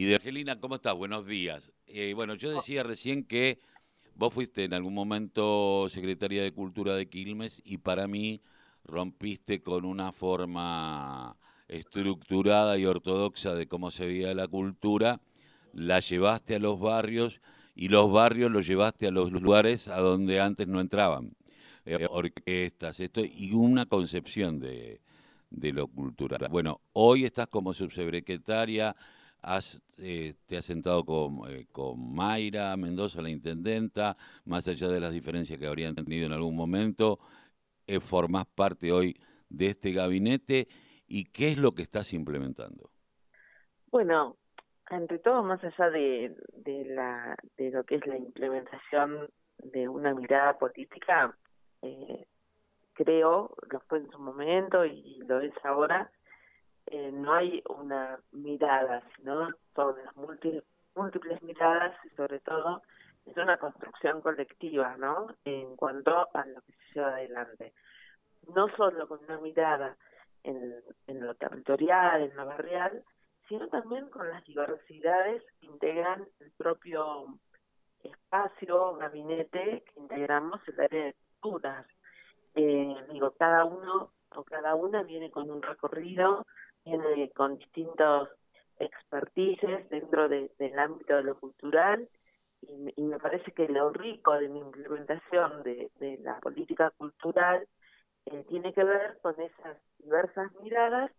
Y de Angelina, ¿cómo estás? Buenos días. Eh, bueno, yo decía recién que vos fuiste en algún momento secretaria de Cultura de Quilmes y para mí rompiste con una forma estructurada y ortodoxa de cómo se veía la cultura, la llevaste a los barrios y los barrios los llevaste a los lugares a donde antes no entraban. Eh, orquestas, esto, y una concepción de, de lo cultural. Bueno, hoy estás como subsecretaria has, eh, te has sentado con, eh, con Mayra Mendoza, la intendenta, más allá de las diferencias que habrían tenido en algún momento, eh, formás parte hoy de este gabinete y qué es lo que estás implementando. Bueno, entre todo, más allá de, de, la, de lo que es la implementación de una mirada política, eh, creo, lo fue en su momento y lo es ahora, eh, no hay una mirada, sino son las múltiples, múltiples miradas y sobre todo es una construcción colectiva, ¿no? En cuanto a lo que se lleva adelante. No solo con una mirada en, en lo territorial, en lo barrial, sino también con las diversidades que integran el propio espacio, gabinete que integramos el área de culturas. Eh, digo, cada uno o cada una viene con un recorrido viene con distintos expertices dentro del ámbito de lo cultural y, me parece que lo rico de mi implementación de, la política cultural eh, tiene que ver con esas diversas miradas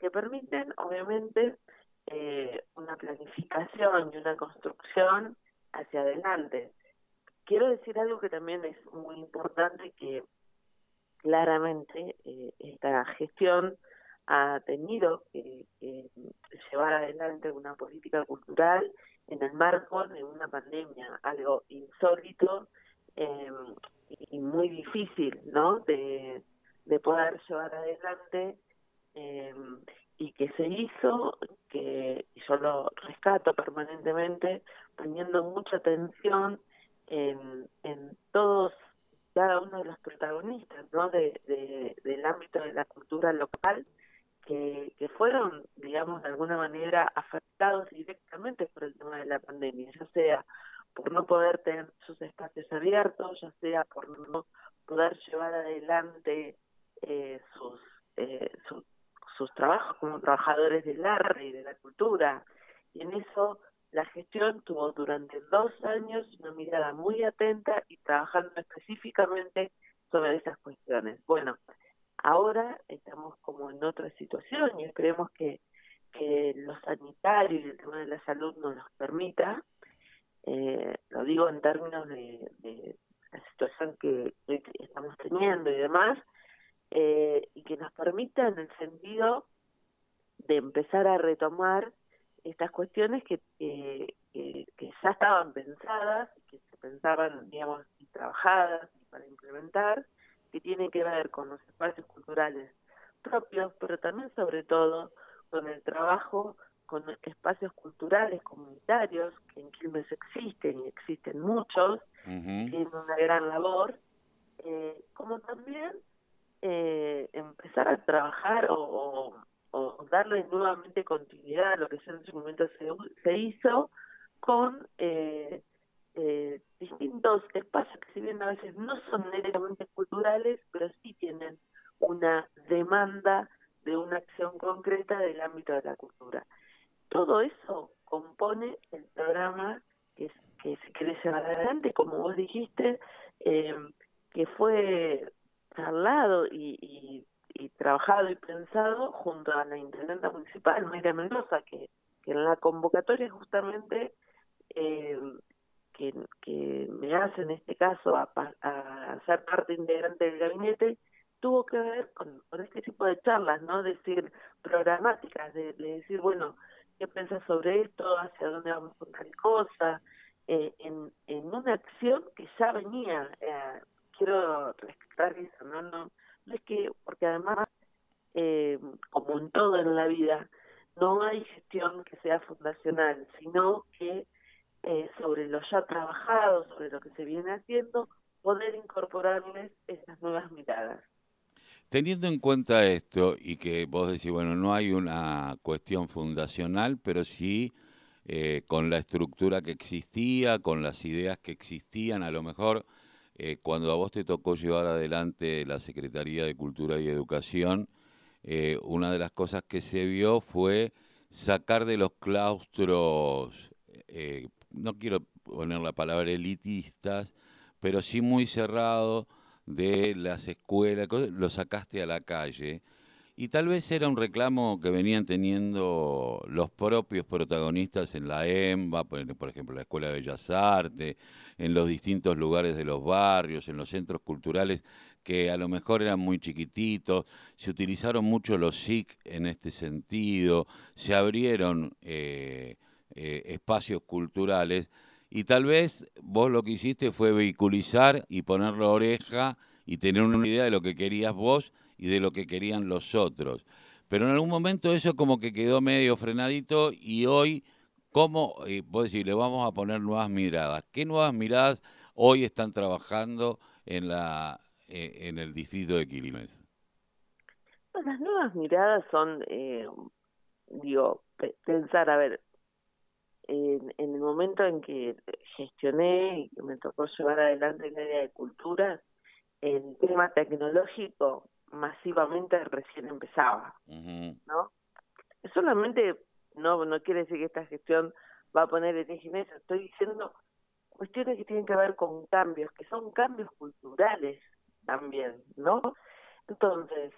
que permiten obviamente eh, una planificación y una construcción hacia adelante. Quiero decir algo que también es muy importante que claramente eh, esta gestión ha tenido que, llevar adelante una política cultural en el marco de una pandemia, algo insólito eh, y muy difícil, ¿no? De, poder llevar adelante eh, y que se hizo, que yo lo rescato permanentemente, poniendo mucha atención en, en todos cada uno de los protagonistas ¿no? de, del ámbito de la cultura local que, que fueron, digamos, de alguna manera afectados directamente por el tema de la pandemia, ya sea por no poder tener sus espacios abiertos, ya sea por no poder llevar adelante eh, sus, eh, sus trabajos como trabajadores del arte y de la cultura. Y en eso la gestión tuvo durante dos años una mirada muy atenta y trabajando específicamente sobre esas cuestiones. Bueno, Ahora estamos como en otra situación y esperemos que, que lo sanitario y el tema de la salud nos permita. Eh, lo digo en términos de, la situación que estamos teniendo y demás, eh, y que nos permita en el sentido de empezar a retomar estas cuestiones que, que, que, ya estaban pensadas, que se pensaban, digamos, y trabajadas para implementar, que tiene que ver con los espacios culturales propios, pero también sobre todo con el trabajo con espacios culturales comunitarios que en Quilmes existen y existen muchos, tienen una gran labor, eh, como también eh, empezar a trabajar o, o, darle nuevamente continuidad a lo que en su momento se, se hizo con eh, eh, distintos espacios que si bien a veces no son directamente culturales, pero sí tienen una demanda de una acción concreta del ámbito de la cultura. Todo eso compone el programa que, que se quiere llevar adelante, como vos dijiste, eh, que fue charlado y, y, trabajado y pensado junto a la intendenta municipal, Mayra Mendoza, que, que en la convocatoria justamente eh, que, me hace en este caso a, a, ser parte integrante del gabinete tuvo que ver con, con este tipo de charlas, ¿no? Decir, programáticas, de, decir, bueno, ¿qué piensas sobre esto? ¿Hacia dónde vamos con tal cosa? Eh, en, en una acción que ya venía, eh, quiero rescatar eso, ¿no? ¿no? No es que, porque además, eh, como en todo en la vida, no hay gestión que sea fundacional, sino que eh, sobre lo ya trabajado, sobre lo que se viene haciendo, poder incorporarles esas nuevas miradas. Teniendo en cuenta esto y que vos decís, bueno, no hay una cuestión fundacional, pero sí eh, con la estructura que existía, con las ideas que existían, a lo mejor eh, cuando a vos te tocó llevar adelante la Secretaría de Cultura y Educación, una de las cosas que se vio fue sacar de los claustros, no quiero poner la palabra elitistas, pero sí muy cerrado de las escuelas, lo sacaste a la calle y tal vez era un reclamo que venían teniendo los propios protagonistas en la EMBA, por ejemplo, la Escuela de Bellas Artes, en los distintos lugares de los barrios, en los centros culturales, que a lo mejor eran muy chiquititos. Se utilizaron mucho los SIC en este sentido, se abrieron eh, eh, espacios culturales. Y tal vez vos lo que hiciste fue vehiculizar y poner la oreja y tener una idea de lo que querías vos y de lo que querían los otros. Pero en algún momento eso como que quedó medio frenadito y hoy, ¿cómo? Eh, vos decís, le vamos a poner nuevas miradas. ¿Qué nuevas miradas hoy están trabajando en, la, eh, en el distrito de Quilmes? las nuevas miradas son, eh, digo, pensar, a ver, en, en, el momento en que gestioné y que me tocó llevar adelante el área de cultura, el tema tecnológico masivamente recién empezaba, ¿no? Solamente no no quiere decir que esta gestión va a poner el eje estoy diciendo cuestiones que tienen que ver con cambios, que son cambios culturales también, ¿no? Entonces,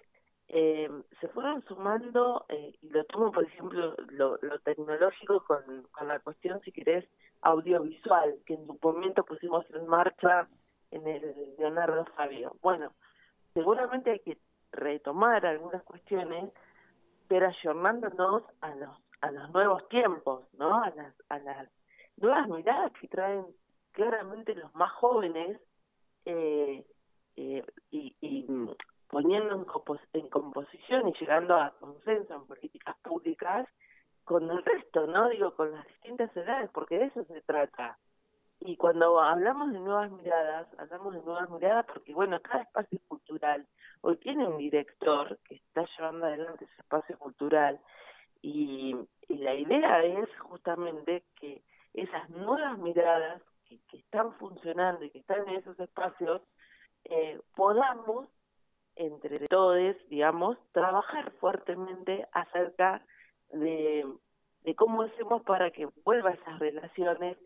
eh, se fueron sumando, eh, y lo tomo por ejemplo lo, lo tecnológico con, con la cuestión, si querés, audiovisual, que en su momento pusimos en marcha en el Leonardo Fabio. Bueno, seguramente hay que retomar algunas cuestiones, pero ayornándonos a los a los nuevos tiempos, ¿no? A las a las nuevas miradas que traen claramente los más jóvenes eh, eh, y, y poniendo en, en composición y llegando a consenso en políticas públicas con el resto, ¿no? Digo, con las distintas edades, porque de eso se trata. Y cuando hablamos de nuevas miradas, hablamos de nuevas miradas porque, bueno, cada espacio cultural hoy tiene un director que está llevando adelante ese espacio cultural y, la idea es justamente que esas nuevas miradas que, están funcionando y que están en esos espacios, eh, podamos, entre todos, digamos, trabajar fuertemente acerca de, cómo hacemos para que vuelva esas relaciones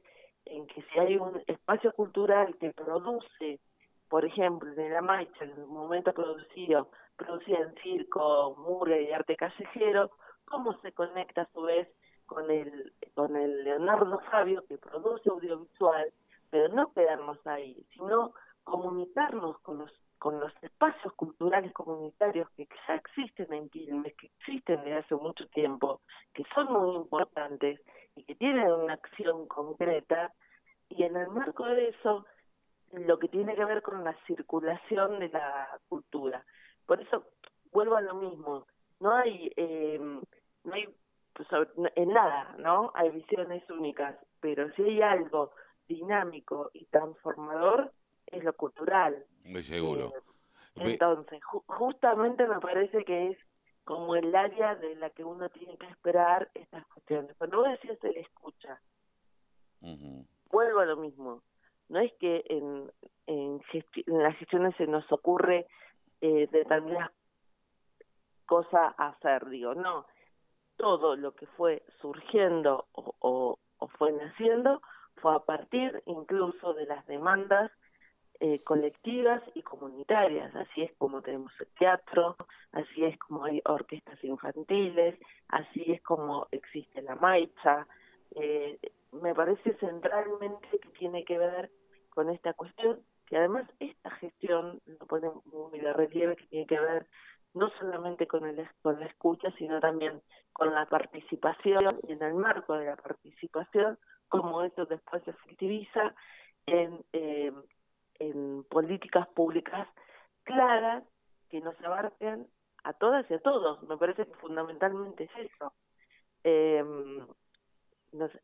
en que si hay un espacio cultural que produce, por ejemplo, en la Maicha, en el momento producido, producía en circo, murga y arte callejero, cómo se conecta a su vez con el, con el Leonardo Fabio que produce audiovisual, pero no quedarnos ahí, sino comunicarnos con los con los espacios culturales comunitarios que ya existen en Quilmes, que existen desde hace mucho tiempo, que son muy importantes y que tienen una acción concreta, y en el marco de eso, lo que tiene que ver con la circulación de la cultura. Por eso, vuelvo a lo mismo, no hay, eh, no hay pues, en nada, ¿no? Hay visiones únicas, pero si hay algo dinámico y transformador, es lo cultural. Muy seguro. Eh, entonces, justamente me parece que es como el área de la que uno tiene que esperar estas cuestiones. Cuando vos decís se le escucha, vuelvo a lo mismo. No es que en, en, en las gestiones se nos ocurre eh, determinadas cosas a hacer, digo, no. Todo lo que fue surgiendo o, o, o fue naciendo fue a partir incluso de las demandas eh, colectivas y comunitarias. Así es como tenemos el teatro, así es como hay orquestas infantiles, así es como existe la maicha. Eh, me parece centralmente que tiene que ver con esta cuestión, que además esta gestión lo pone muy de relieve, que tiene que ver no solamente con, el, con la escucha, sino también con la participación y en el marco de la participación, como eso después se efectiviza en eh, en políticas públicas claras que nos abarquen a todas y a todos. Me parece que fundamentalmente es eso. Eh,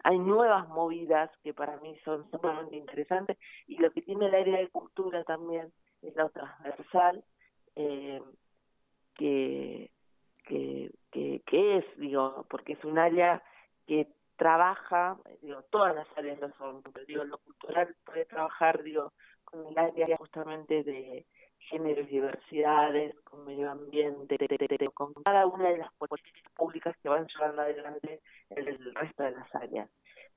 hay nuevas movidas que para mí son sumamente interesantes y lo que tiene el área de cultura también es lo transversal eh, que, que, que, que es, digo, porque es un área que trabaja, digo, todas las áreas lo son, pero digo, lo cultural puede trabajar, digo, con el área justamente de género y diversidades, con medio ambiente, con cada una de las políticas públicas que van llevando adelante el, resto de las áreas.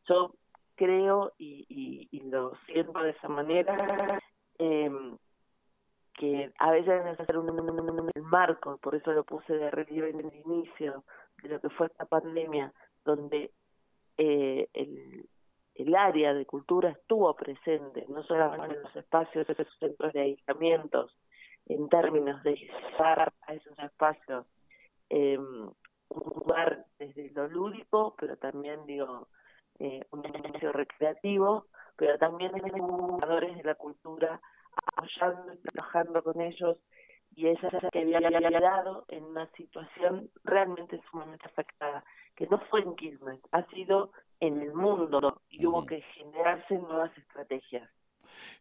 Yo creo y, y, lo siento de esa manera eh, que a veces es hacer un, un, marco, por eso lo puse de relieve en el inicio de lo que fue esta pandemia, donde eh, el, el área de cultura estuvo presente, no solamente en los espacios, de esos centros de aislamientos, en términos de llevar a esos espacios eh, un lugar desde lo lúdico, pero también, digo, eh, un espacio recreativo, pero también jugadores de la cultura apoyando y trabajando con ellos y esa que había dado en una situación realmente sumamente afectada, que no fue en Quilmes, ha sido en el mundo y hubo que generarse nuevas estrategias.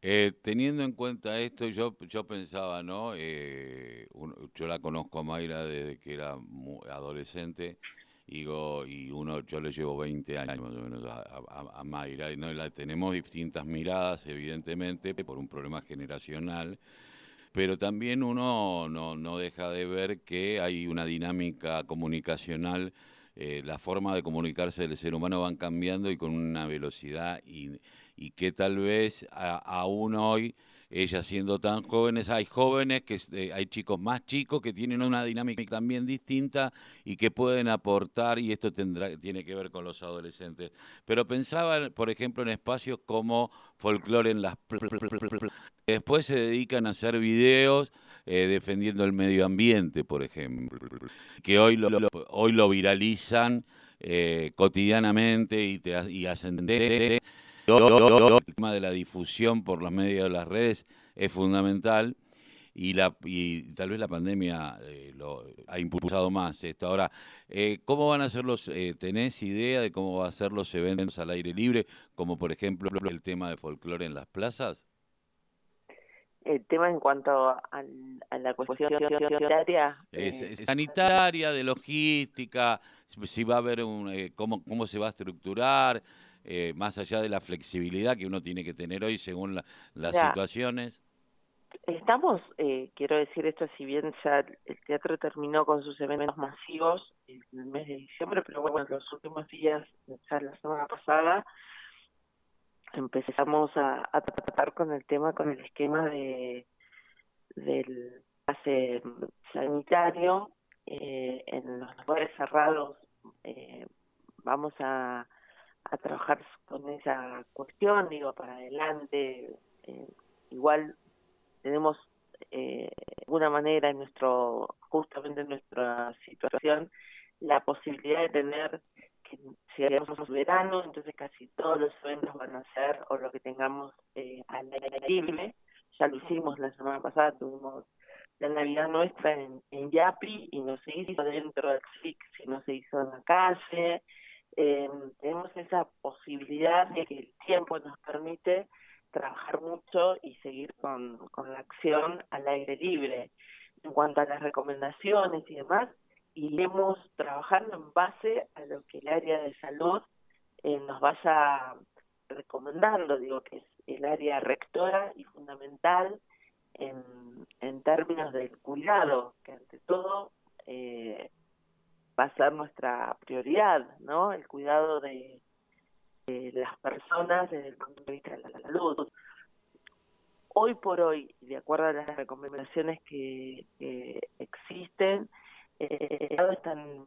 Eh, teniendo en cuenta esto, yo yo pensaba, ¿no? Eh, yo la conozco a Mayra desde que era adolescente y, y uno yo le llevo 20 años más o menos a, Mayra y no la tenemos distintas miradas, evidentemente, por un problema generacional pero también uno no, no deja de ver que hay una dinámica comunicacional, eh, la forma de comunicarse del ser humano van cambiando y con una velocidad y, que tal vez aún hoy ellas siendo tan jóvenes, hay jóvenes, que eh, hay chicos más chicos que tienen una dinámica también distinta y que pueden aportar, y esto tendrá, tiene que ver con los adolescentes. Pero pensaba, por ejemplo, en espacios como folclore en las... Después se dedican a hacer videos eh, defendiendo el medio ambiente, por ejemplo, que hoy lo, hoy lo viralizan eh, cotidianamente y, te, y hacen... El tema de la difusión por los medios de las redes es fundamental y, la, y tal vez la pandemia eh, lo ha impulsado más esto. Ahora, eh, ¿cómo van a ser los, tenés idea de cómo van a ser los eventos al aire libre, como por ejemplo el tema de folclore en las plazas? El tema en cuanto a, la cuestión sanitaria. sanitaria, de logística, si va a haber un, cómo, cómo se va a estructurar, eh, más allá de la flexibilidad que uno tiene que tener hoy según las situaciones? Estamos, eh, quiero decir esto, si bien ya el teatro terminó con sus eventos masivos en el mes de diciembre, pero bueno, los últimos días, ya la semana pasada, empezamos a, tratar con el tema, con el esquema de del pase sanitario eh, en los lugares cerrados. Eh, vamos a a trabajar con esa cuestión, digo, para adelante. Eh, igual tenemos eh, de alguna manera en nuestro, justamente en nuestra situación, la posibilidad de tener si hagamos verano, entonces casi todos los eventos van a ser o lo que tengamos eh, al aire libre. Ya lo hicimos la semana pasada, tuvimos la Navidad nuestra en, en Yapi y no se hizo dentro del FIC, sino se hizo en la calle eh, tenemos esa posibilidad de que el tiempo nos permite trabajar mucho y seguir con, con la acción al aire libre. En cuanto a las recomendaciones y demás, iremos trabajando en base a lo que el área de salud eh, nos vaya recomendando, digo que es el área rectora y fundamental en, en términos del cuidado, que ante todo eh, va a ser nuestra prioridad, ¿no? El cuidado de, las personas desde el punto de vista de la salud. Hoy por hoy, de acuerdo a las recomendaciones que, existen, eh, están,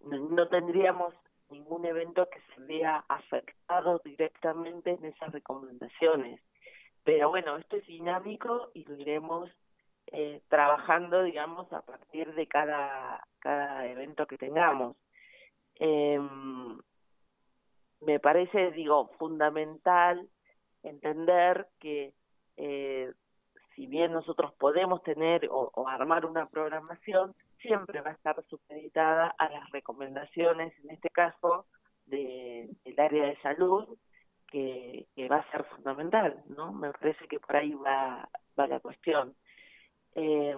no tendríamos ningún evento que se vea afectado directamente en esas recomendaciones. Pero bueno, esto es dinámico y lo iremos eh, trabajando, digamos, a partir de cada, cada evento que tengamos. Eh, me parece, digo, fundamental entender que bien nosotros podemos tener o, armar una programación, siempre va a estar supeditada a las recomendaciones, en este caso, de, del área de salud, que, que va a ser fundamental, ¿no? Me parece que por ahí va, va la cuestión. Eh,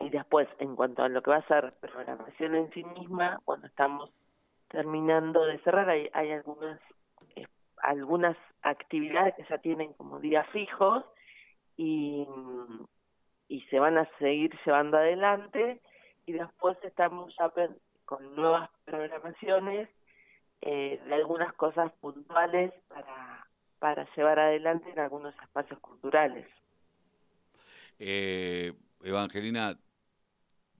y después, en cuanto a lo que va a ser programación en sí misma, cuando estamos terminando de cerrar, hay, hay algunas eh, algunas actividades que ya tienen como días fijos y, y se van a seguir llevando adelante y después estamos ya con nuevas programaciones eh, de algunas cosas puntuales para, para llevar adelante en algunos espacios culturales. Eh, Evangelina,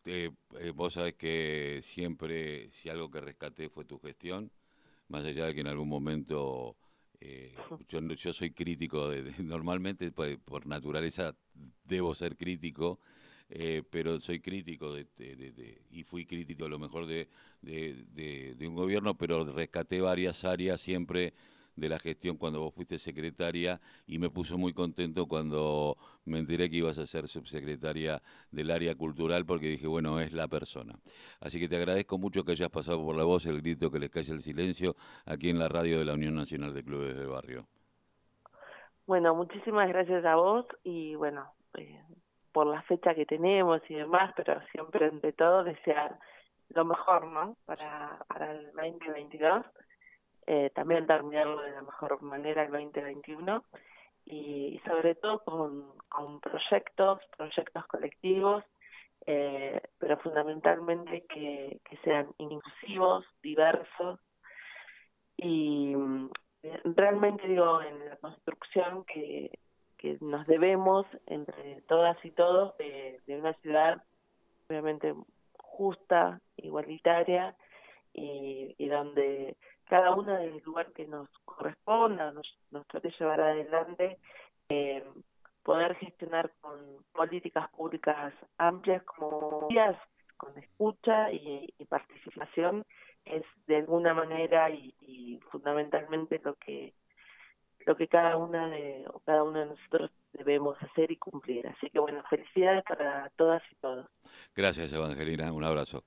eh, vos sabés que siempre, si algo que rescaté fue tu gestión, más allá de que en algún momento eh, yo, yo soy crítico, de, normalmente pues, por naturaleza debo ser crítico, eh, pero soy crítico de, y fui crítico a lo mejor de, de, un gobierno, pero rescaté varias áreas siempre de la gestión cuando vos fuiste secretaria y me puso muy contento cuando me enteré que ibas a ser subsecretaria del área cultural porque dije, bueno, es la persona. Así que te agradezco mucho que hayas pasado por la voz el grito que les cae el silencio aquí en la radio de la Unión Nacional de Clubes del Barrio. Bueno, muchísimas gracias a vos y bueno, eh, por la fecha que tenemos y demás, pero siempre entre todo desear lo mejor, ¿no? Para, para el 2022 eh, también terminarlo de la mejor manera el 2021 y, sobre todo con, proyectos, proyectos colectivos, eh, pero fundamentalmente que, sean inclusivos, diversos y eh, realmente digo en la construcción que, que nos debemos entre todas y todos de, una ciudad obviamente justa, igualitaria y, y donde cada una del lugar que nos corresponda, nos, nos trate de llevar adelante, eh, poder gestionar con políticas públicas amplias como con escucha y, participación es de alguna manera y, fundamentalmente lo que lo que cada una de o cada uno de nosotros debemos hacer y cumplir. Así que bueno, felicidades para todas y todos. Gracias, Evangelina. Un abrazo.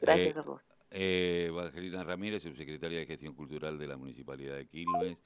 gracias eh, a vos. Eh, Ramírez, subsecretaria de Gestión Cultural de la Municipalidad de Quilmes.